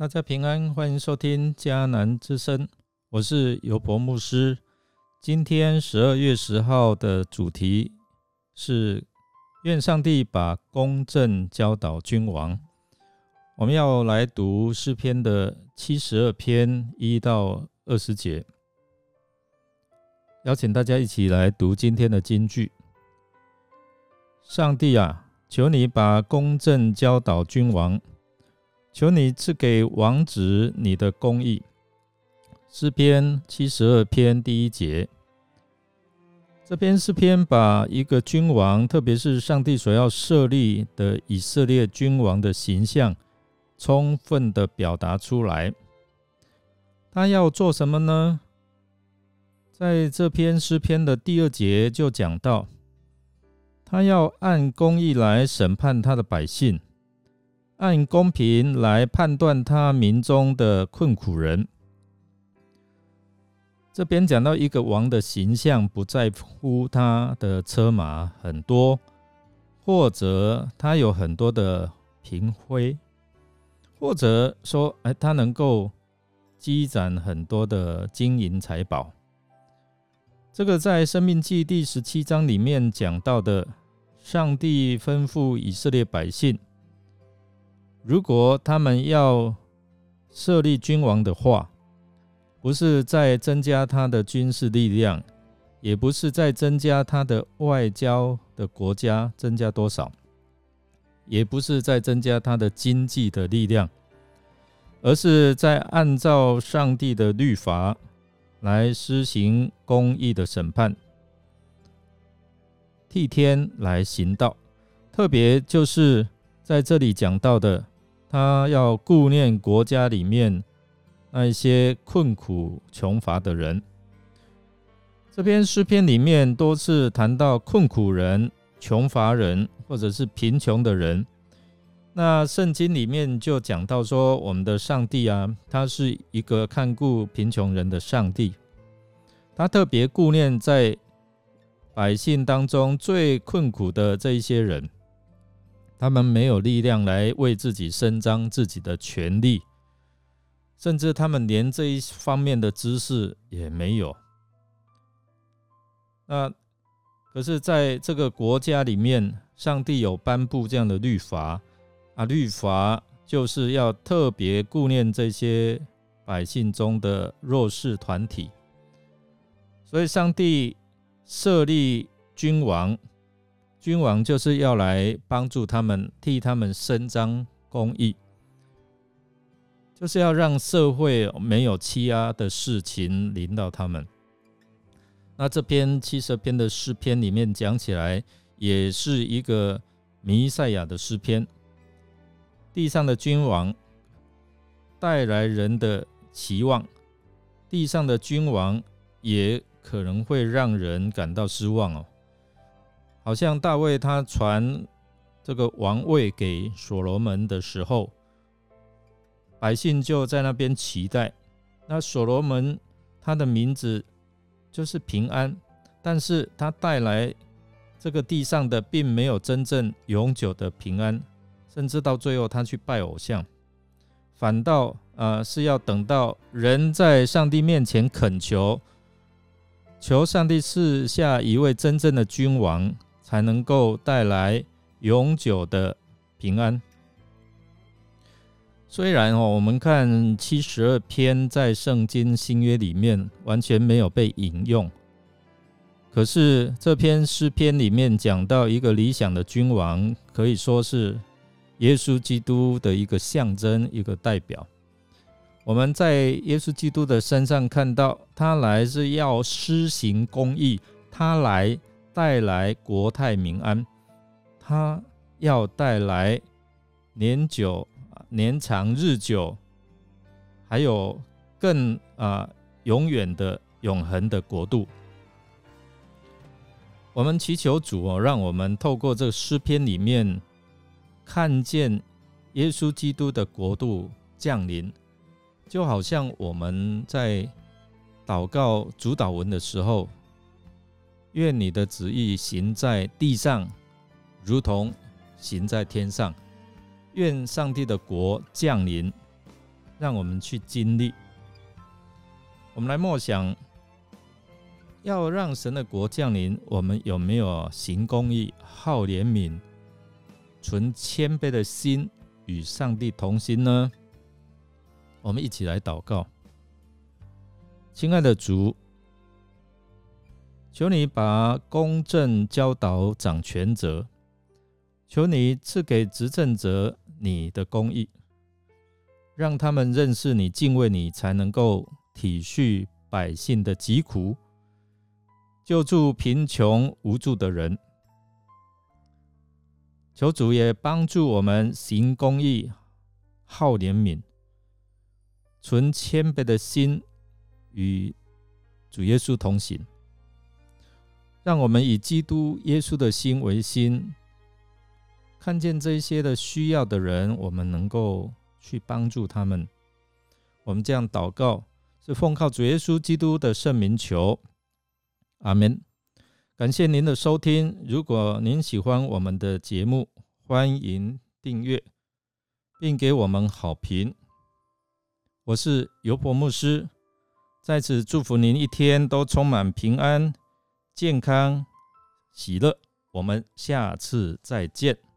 大家平安，欢迎收听迦南之声，我是尤博牧师。今天十二月十号的主题是愿上帝把公正教导君王。我们要来读诗篇的七十二篇一到二十节，邀请大家一起来读今天的金句。上帝啊，求你把公正教导君王。求你赐给王子你的公义。诗篇七十二篇第一节，这篇诗篇把一个君王，特别是上帝所要设立的以色列君王的形象，充分的表达出来。他要做什么呢？在这篇诗篇的第二节就讲到，他要按公义来审判他的百姓。按公平来判断他民中的困苦人。这边讲到一个王的形象，不在乎他的车马很多，或者他有很多的嫔妃，或者说，哎，他能够积攒很多的金银财宝。这个在《生命记》第十七章里面讲到的，上帝吩咐以色列百姓。如果他们要设立君王的话，不是在增加他的军事力量，也不是在增加他的外交的国家增加多少，也不是在增加他的经济的力量，而是在按照上帝的律法来施行公义的审判，替天来行道。特别就是在这里讲到的。他要顾念国家里面那一些困苦穷乏的人。这篇诗篇里面多次谈到困苦人、穷乏人，或者是贫穷的人。那圣经里面就讲到说，我们的上帝啊，他是一个看顾贫穷人的上帝。他特别顾念在百姓当中最困苦的这一些人。他们没有力量来为自己伸张自己的权利，甚至他们连这一方面的知识也没有。那可是，在这个国家里面，上帝有颁布这样的律法啊，律法就是要特别顾念这些百姓中的弱势团体，所以上帝设立君王。君王就是要来帮助他们，替他们伸张公义，就是要让社会没有欺压的事情临到他们。那这篇七十篇的诗篇里面讲起来，也是一个弥赛亚的诗篇。地上的君王带来人的期望，地上的君王也可能会让人感到失望哦。好像大卫他传这个王位给所罗门的时候，百姓就在那边期待。那所罗门他的名字就是平安，但是他带来这个地上的并没有真正永久的平安，甚至到最后他去拜偶像，反倒呃是要等到人在上帝面前恳求，求上帝赐下一位真正的君王。才能够带来永久的平安。虽然哦，我们看七十二篇在圣经新约里面完全没有被引用，可是这篇诗篇里面讲到一个理想的君王，可以说是耶稣基督的一个象征、一个代表。我们在耶稣基督的身上看到，他来是要施行公义，他来。带来国泰民安，他要带来年久、年长、日久，还有更啊永远的永恒的国度。我们祈求主哦，让我们透过这个诗篇里面看见耶稣基督的国度降临，就好像我们在祷告主导文的时候。愿你的旨意行在地上，如同行在天上。愿上帝的国降临，让我们去经历。我们来默想，要让神的国降临，我们有没有行公义、好怜悯、存谦卑的心，与上帝同心呢？我们一起来祷告，亲爱的主，求你把公正教导掌权者，求你赐给执政者你的公义，让他们认识你、敬畏你，才能够体恤百姓的疾苦，救助贫穷无助的人。求主也帮助我们行公义、好怜悯。存谦卑的心，与主耶稣同行，让我们以基督耶稣的心为心，看见这些的需要的人，我们能够去帮助他们。我们这样祷告，是奉靠主耶稣基督的圣名求，阿门。感谢您的收听，如果您喜欢我们的节目，欢迎订阅，并给我们好评。我是尤伯牧师，在此祝福您一天都充满平安、健康、喜乐。我们下次再见。